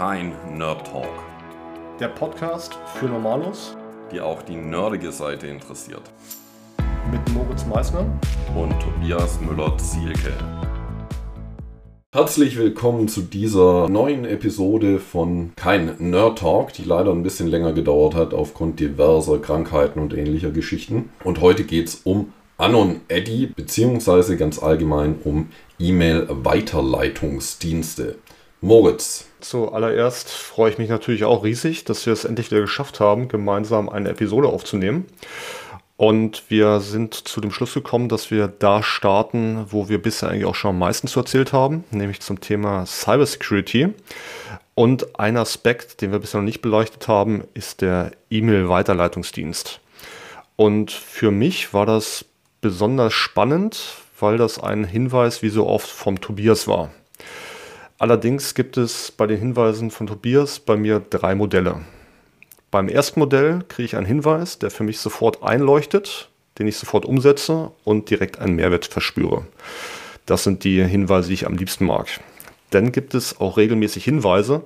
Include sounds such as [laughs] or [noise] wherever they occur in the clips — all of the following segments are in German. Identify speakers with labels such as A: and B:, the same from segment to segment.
A: kein Nerd Talk,
B: Der Podcast für Normalos
A: die auch die nerdige Seite interessiert.
B: mit Moritz Meissner.
A: Und Tobias Müller-Zielke. Herzlich willkommen zu dieser neuen Episode von Kein Nerd Talk, die leider ein bisschen länger gedauert hat aufgrund diverser Krankheiten und ähnlicher Geschichten. Und heute geht es um Anon Eddy, beziehungsweise ganz allgemein um E-Mail-Weiterleitungsdienste. Moritz,
B: Zuallererst freue ich mich natürlich auch riesig, dass wir es endlich wieder geschafft haben, gemeinsam eine Episode aufzunehmen. Und wir sind zu dem Schluss gekommen, dass wir da starten, wo wir bisher eigentlich auch schon am meisten zu erzählt haben, nämlich zum Thema Cybersecurity. Und ein Aspekt, den wir bisher noch nicht beleuchtet haben, ist der E-Mail-Weiterleitungsdienst. Und für mich war das besonders spannend, weil das ein Hinweis wie so oft vom Tobias war. Allerdings gibt es bei den Hinweisen von Tobias bei mir drei Modelle. Beim ersten Modell kriege ich einen Hinweis, der für mich sofort einleuchtet, den ich sofort umsetze und direkt einen Mehrwert verspüre. Das sind die Hinweise, die ich am liebsten mag. Dann gibt es auch regelmäßig Hinweise,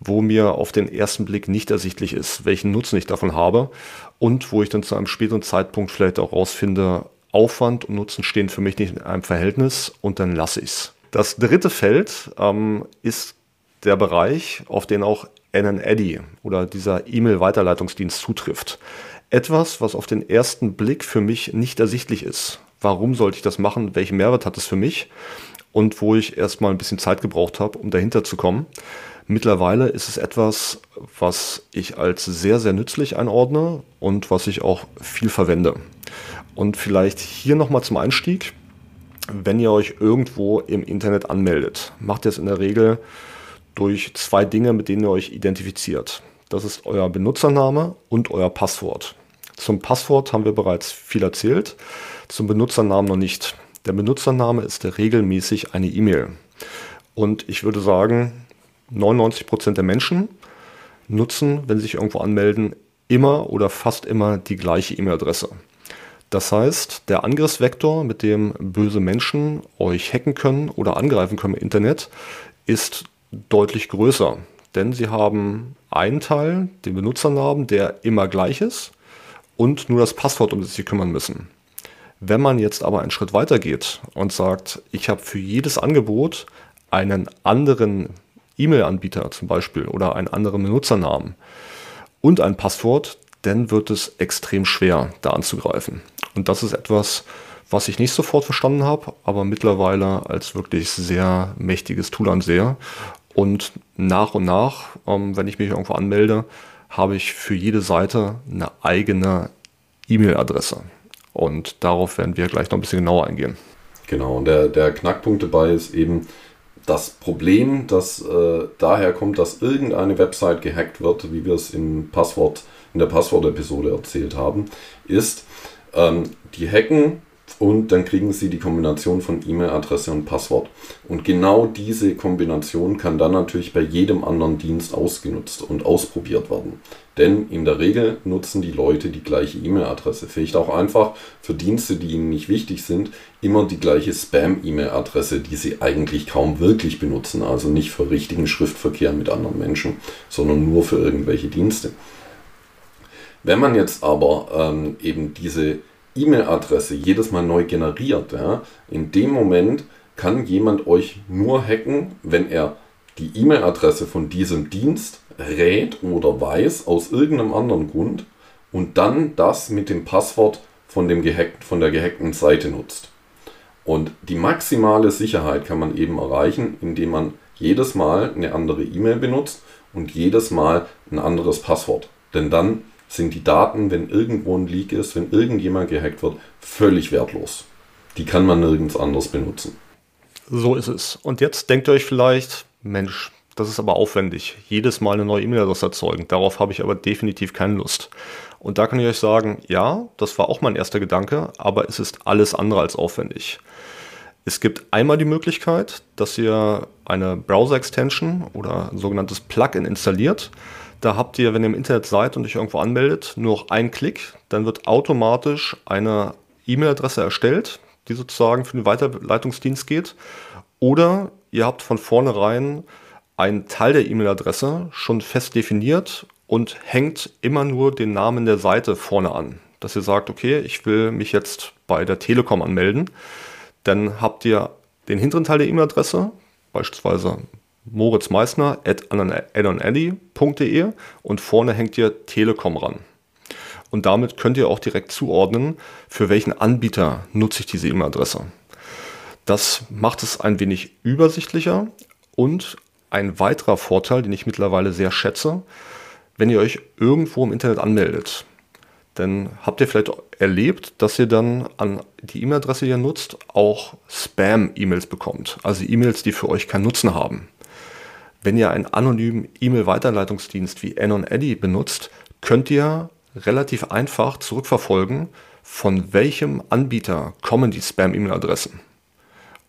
B: wo mir auf den ersten Blick nicht ersichtlich ist, welchen Nutzen ich davon habe und wo ich dann zu einem späteren Zeitpunkt vielleicht auch rausfinde, Aufwand und Nutzen stehen für mich nicht in einem Verhältnis und dann lasse ich es. Das dritte Feld ähm, ist der Bereich, auf den auch NNEDDY oder dieser E-Mail-Weiterleitungsdienst zutrifft. Etwas, was auf den ersten Blick für mich nicht ersichtlich ist. Warum sollte ich das machen? Welchen Mehrwert hat es für mich? Und wo ich erstmal ein bisschen Zeit gebraucht habe, um dahinter zu kommen. Mittlerweile ist es etwas, was ich als sehr, sehr nützlich einordne und was ich auch viel verwende. Und vielleicht hier nochmal zum Einstieg wenn ihr euch irgendwo im Internet anmeldet, macht ihr es in der Regel durch zwei Dinge, mit denen ihr euch identifiziert. Das ist euer Benutzername und euer Passwort. Zum Passwort haben wir bereits viel erzählt, zum Benutzernamen noch nicht. Der Benutzername ist regelmäßig eine E-Mail. Und ich würde sagen, 99 Prozent der Menschen nutzen, wenn sie sich irgendwo anmelden, immer oder fast immer die gleiche E-Mail-Adresse. Das heißt, der Angriffsvektor, mit dem böse Menschen euch hacken können oder angreifen können im Internet, ist deutlich größer. Denn sie haben einen Teil, den Benutzernamen, der immer gleich ist und nur das Passwort, um das sie kümmern müssen. Wenn man jetzt aber einen Schritt weiter geht und sagt, ich habe für jedes Angebot einen anderen E-Mail-Anbieter zum Beispiel oder einen anderen Benutzernamen und ein Passwort, dann wird es extrem schwer, da anzugreifen. Und das ist etwas, was ich nicht sofort verstanden habe, aber mittlerweile als wirklich sehr mächtiges Tool ansehe. Und nach und nach, ähm, wenn ich mich irgendwo anmelde, habe ich für jede Seite eine eigene E-Mail-Adresse. Und darauf werden wir gleich noch ein bisschen genauer eingehen.
A: Genau, und der, der Knackpunkt dabei ist eben das Problem, das äh, daher kommt, dass irgendeine Website gehackt wird, wie wir es im Passwort, in der Passwort-Episode erzählt haben, ist, ähm, die hacken und dann kriegen sie die Kombination von E-Mail-Adresse und Passwort. Und genau diese Kombination kann dann natürlich bei jedem anderen Dienst ausgenutzt und ausprobiert werden. Denn in der Regel nutzen die Leute die gleiche E-Mail-Adresse. Vielleicht auch einfach für Dienste, die ihnen nicht wichtig sind, immer die gleiche Spam-E-Mail-Adresse, die sie eigentlich kaum wirklich benutzen. Also nicht für richtigen Schriftverkehr mit anderen Menschen, sondern nur für irgendwelche Dienste. Wenn man jetzt aber ähm, eben diese E-Mail-Adresse jedes Mal neu generiert, ja, in dem Moment kann jemand euch nur hacken, wenn er die E-Mail-Adresse von diesem Dienst rät oder weiß aus irgendeinem anderen Grund und dann das mit dem Passwort von, dem gehackten, von der gehackten Seite nutzt. Und die maximale Sicherheit kann man eben erreichen, indem man jedes Mal eine andere E-Mail benutzt und jedes Mal ein anderes Passwort. Denn dann sind die Daten, wenn irgendwo ein Leak ist, wenn irgendjemand gehackt wird, völlig wertlos. Die kann man nirgends anders benutzen.
B: So ist es. Und jetzt denkt ihr euch vielleicht, Mensch, das ist aber aufwendig. Jedes Mal eine neue E-Mail-Adresse erzeugen. Darauf habe ich aber definitiv keine Lust. Und da kann ich euch sagen, ja, das war auch mein erster Gedanke, aber es ist alles andere als aufwendig. Es gibt einmal die Möglichkeit, dass ihr eine Browser-Extension oder ein sogenanntes Plugin installiert. Da habt ihr, wenn ihr im Internet seid und euch irgendwo anmeldet, nur noch einen Klick. Dann wird automatisch eine E-Mail-Adresse erstellt, die sozusagen für den Weiterleitungsdienst geht. Oder ihr habt von vornherein ein Teil der E-Mail-Adresse schon fest definiert und hängt immer nur den Namen der Seite vorne an. Dass ihr sagt, okay, ich will mich jetzt bei der Telekom anmelden. Dann habt ihr den hinteren Teil der E-Mail-Adresse, beispielsweise moritzmeissner at moritzmeissner.de und vorne hängt ihr Telekom ran. Und damit könnt ihr auch direkt zuordnen, für welchen Anbieter nutze ich diese E-Mail-Adresse. Das macht es ein wenig übersichtlicher und ein weiterer Vorteil, den ich mittlerweile sehr schätze, wenn ihr euch irgendwo im Internet anmeldet. Denn habt ihr vielleicht erlebt, dass ihr dann an die E-Mail-Adresse, die ihr nutzt, auch Spam-E-Mails bekommt. Also E-Mails, die für euch keinen Nutzen haben. Wenn ihr einen anonymen E-Mail-Weiterleitungsdienst wie Anon Eddy benutzt, könnt ihr relativ einfach zurückverfolgen, von welchem Anbieter kommen die Spam-E-Mail-Adressen.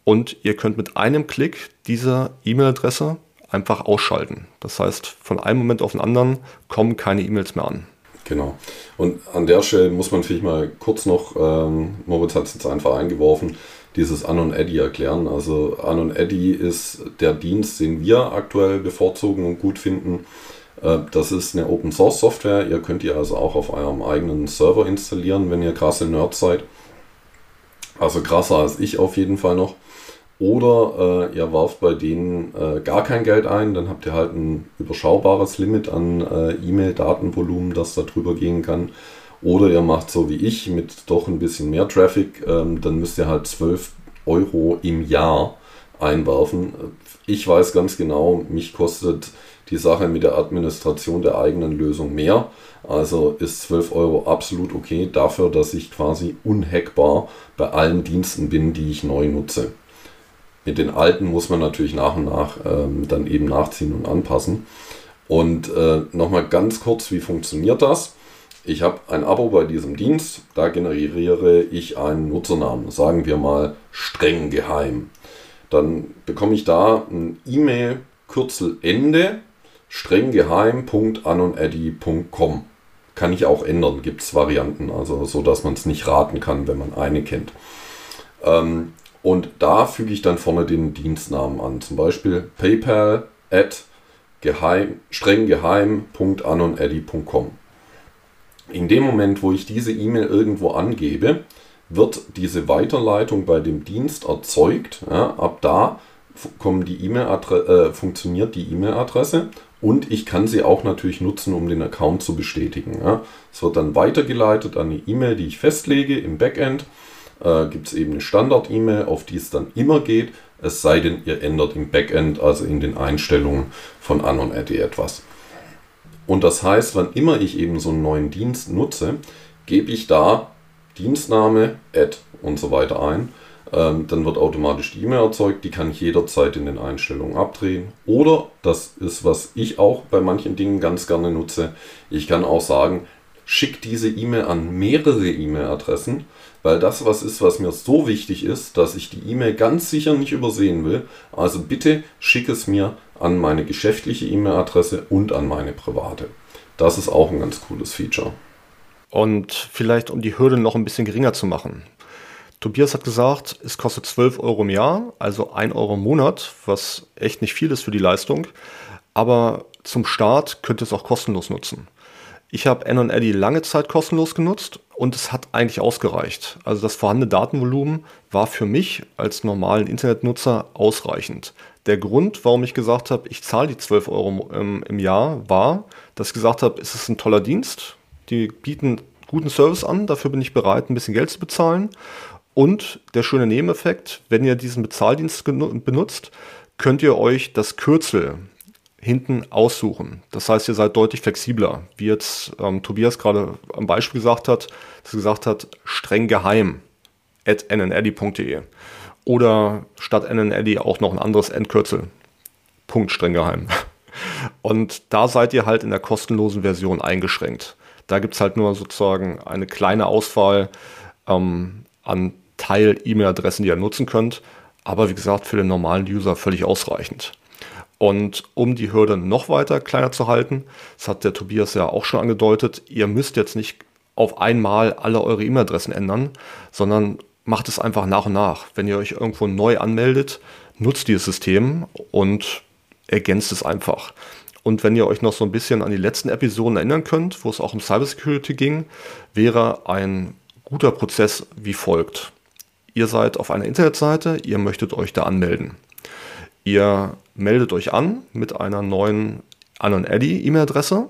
B: Und ihr könnt mit einem Klick diese E-Mail-Adresse einfach ausschalten. Das heißt, von einem Moment auf den anderen kommen keine E-Mails mehr an.
A: Genau. Und an der Stelle muss man vielleicht mal kurz noch, ähm, Moritz hat es jetzt einfach eingeworfen, dieses Anon Eddy erklären. Also Anon Eddy ist der Dienst, den wir aktuell bevorzugen und gut finden. Äh, das ist eine Open Source Software. Ihr könnt die also auch auf eurem eigenen Server installieren, wenn ihr krasse Nerds seid. Also krasser als ich auf jeden Fall noch. Oder äh, ihr warft bei denen äh, gar kein Geld ein, dann habt ihr halt ein überschaubares Limit an äh, E-Mail-Datenvolumen, das da drüber gehen kann. Oder ihr macht so wie ich mit doch ein bisschen mehr Traffic, ähm, dann müsst ihr halt 12 Euro im Jahr einwerfen. Ich weiß ganz genau, mich kostet die Sache mit der Administration der eigenen Lösung mehr. Also ist 12 Euro absolut okay dafür, dass ich quasi unhackbar bei allen Diensten bin, die ich neu nutze. Mit den alten muss man natürlich nach und nach ähm, dann eben nachziehen und anpassen. Und äh, nochmal ganz kurz, wie funktioniert das? Ich habe ein Abo bei diesem Dienst, da generiere ich einen Nutzernamen, sagen wir mal streng geheim. Dann bekomme ich da ein E-Mail-Kürzel Ende streng geheim.anoneddy.com. Kann ich auch ändern, gibt es Varianten, also so dass man es nicht raten kann, wenn man eine kennt. Ähm, und da füge ich dann vorne den Dienstnamen an. Zum Beispiel PayPal at geheim, strenggeheim.anoneddy.com. In dem Moment, wo ich diese E-Mail irgendwo angebe, wird diese Weiterleitung bei dem Dienst erzeugt. Ja, ab da kommen die e äh, funktioniert die E-Mail-Adresse und ich kann sie auch natürlich nutzen, um den Account zu bestätigen. Ja. Es wird dann weitergeleitet an eine E-Mail, die ich festlege im Backend äh, gibt es eben eine Standard-E-Mail, auf die es dann immer geht, es sei denn, ihr ändert im Backend, also in den Einstellungen von AnonRD etwas. Und das heißt, wann immer ich eben so einen neuen Dienst nutze, gebe ich da Dienstname, Add und so weiter ein. Ähm, dann wird automatisch die E-Mail erzeugt, die kann ich jederzeit in den Einstellungen abdrehen. Oder, das ist, was ich auch bei manchen Dingen ganz gerne nutze, ich kann auch sagen, schick diese E-Mail an mehrere E-Mail-Adressen weil das was ist, was mir so wichtig ist, dass ich die E-Mail ganz sicher nicht übersehen will. Also bitte schick es mir an meine geschäftliche E-Mail-Adresse und an meine private. Das ist auch ein ganz cooles Feature.
B: Und vielleicht, um die Hürde noch ein bisschen geringer zu machen. Tobias hat gesagt, es kostet 12 Euro im Jahr, also 1 Euro im Monat, was echt nicht viel ist für die Leistung. Aber zum Start könnt ihr es auch kostenlos nutzen. Ich habe N&Eddy lange Zeit kostenlos genutzt und es hat eigentlich ausgereicht. Also das vorhandene Datenvolumen war für mich als normalen Internetnutzer ausreichend. Der Grund, warum ich gesagt habe, ich zahle die 12 Euro im, im Jahr, war, dass ich gesagt habe, es ist ein toller Dienst, die bieten guten Service an, dafür bin ich bereit, ein bisschen Geld zu bezahlen. Und der schöne Nebeneffekt, wenn ihr diesen Bezahldienst benutzt, könnt ihr euch das Kürzel hinten aussuchen. Das heißt, ihr seid deutlich flexibler. Wie jetzt ähm, Tobias gerade am Beispiel gesagt hat, dass er gesagt hat, streng geheim at nneddy.de oder statt nneddy auch noch ein anderes Endkürzel. Punkt streng geheim. [laughs] Und da seid ihr halt in der kostenlosen Version eingeschränkt. Da gibt es halt nur sozusagen eine kleine Auswahl ähm, an Teil-E-Mail-Adressen, die ihr nutzen könnt. Aber wie gesagt, für den normalen User völlig ausreichend. Und um die Hürde noch weiter kleiner zu halten, das hat der Tobias ja auch schon angedeutet, ihr müsst jetzt nicht auf einmal alle eure E-Mail-Adressen ändern, sondern macht es einfach nach und nach. Wenn ihr euch irgendwo neu anmeldet, nutzt dieses System und ergänzt es einfach. Und wenn ihr euch noch so ein bisschen an die letzten Episoden erinnern könnt, wo es auch um Cybersecurity ging, wäre ein guter Prozess wie folgt. Ihr seid auf einer Internetseite, ihr möchtet euch da anmelden. Ihr meldet euch an mit einer neuen Anon-Eddy E-Mail-Adresse.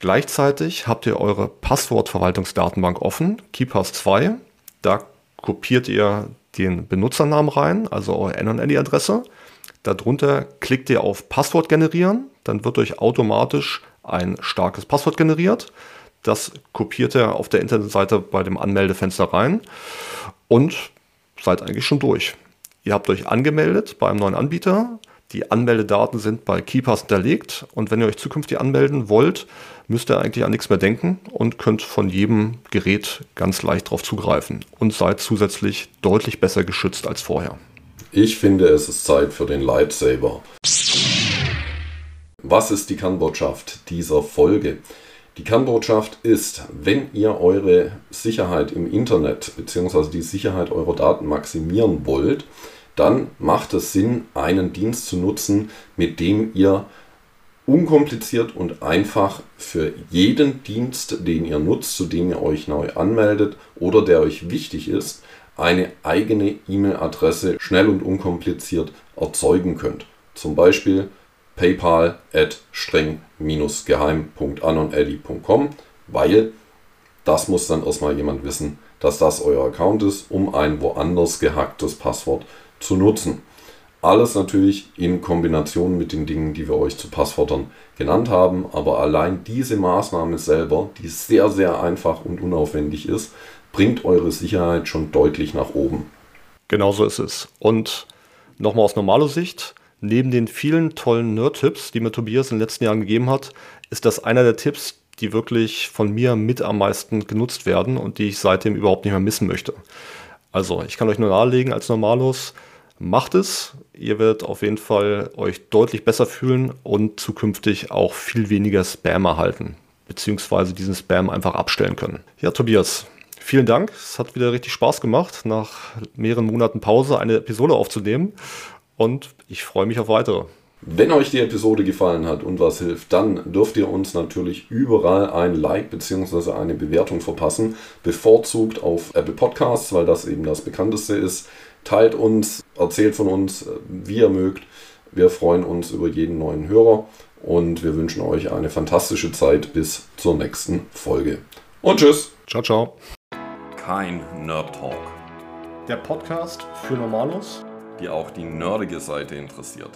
B: Gleichzeitig habt ihr eure Passwortverwaltungsdatenbank offen, KeePass2. Da kopiert ihr den Benutzernamen rein, also eure Anon-Eddy-Adresse. Darunter klickt ihr auf Passwort generieren, dann wird euch automatisch ein starkes Passwort generiert. Das kopiert ihr auf der Internetseite bei dem Anmeldefenster rein und seid eigentlich schon durch. Ihr habt euch angemeldet bei einem neuen Anbieter. Die Anmeldedaten sind bei KeyPass hinterlegt und wenn ihr euch zukünftig anmelden wollt, müsst ihr eigentlich an nichts mehr denken und könnt von jedem Gerät ganz leicht darauf zugreifen und seid zusätzlich deutlich besser geschützt als vorher.
A: Ich finde, es ist Zeit für den Lightsaber. Was ist die Kernbotschaft dieser Folge? Die Kernbotschaft ist, wenn ihr eure Sicherheit im Internet bzw. die Sicherheit eurer Daten maximieren wollt, dann macht es Sinn, einen Dienst zu nutzen, mit dem ihr unkompliziert und einfach für jeden Dienst, den ihr nutzt, zu dem ihr euch neu anmeldet oder der euch wichtig ist, eine eigene E-Mail-Adresse schnell und unkompliziert erzeugen könnt. Zum Beispiel paypal at streng-geheim.anoneddy.com, weil das muss dann erstmal jemand wissen, dass das euer Account ist, um ein woanders gehacktes Passwort zu nutzen. Alles natürlich in Kombination mit den Dingen, die wir euch zu Passwörtern genannt haben, aber allein diese Maßnahme selber, die sehr, sehr einfach und unaufwendig ist, bringt eure Sicherheit schon deutlich nach oben.
B: Genauso ist es. Und nochmal aus normaler Sicht, neben den vielen tollen Nerd-Tipps, die mir Tobias in den letzten Jahren gegeben hat, ist das einer der Tipps, die wirklich von mir mit am meisten genutzt werden und die ich seitdem überhaupt nicht mehr missen möchte. Also, ich kann euch nur nahelegen als Normalos, macht es. Ihr werdet auf jeden Fall euch deutlich besser fühlen und zukünftig auch viel weniger Spam erhalten, beziehungsweise diesen Spam einfach abstellen können. Ja, Tobias, vielen Dank. Es hat wieder richtig Spaß gemacht, nach mehreren Monaten Pause eine Episode aufzunehmen und ich freue mich auf weitere.
A: Wenn euch die Episode gefallen hat und was hilft, dann dürft ihr uns natürlich überall ein Like bzw. eine Bewertung verpassen. Bevorzugt auf Apple Podcasts, weil das eben das bekannteste ist. Teilt uns, erzählt von uns, wie ihr mögt. Wir freuen uns über jeden neuen Hörer und wir wünschen euch eine fantastische Zeit bis zur nächsten Folge. Und tschüss.
B: Ciao, ciao.
A: Kein Nerd Talk.
B: Der Podcast für Normalos
A: die auch die nerdige Seite interessiert.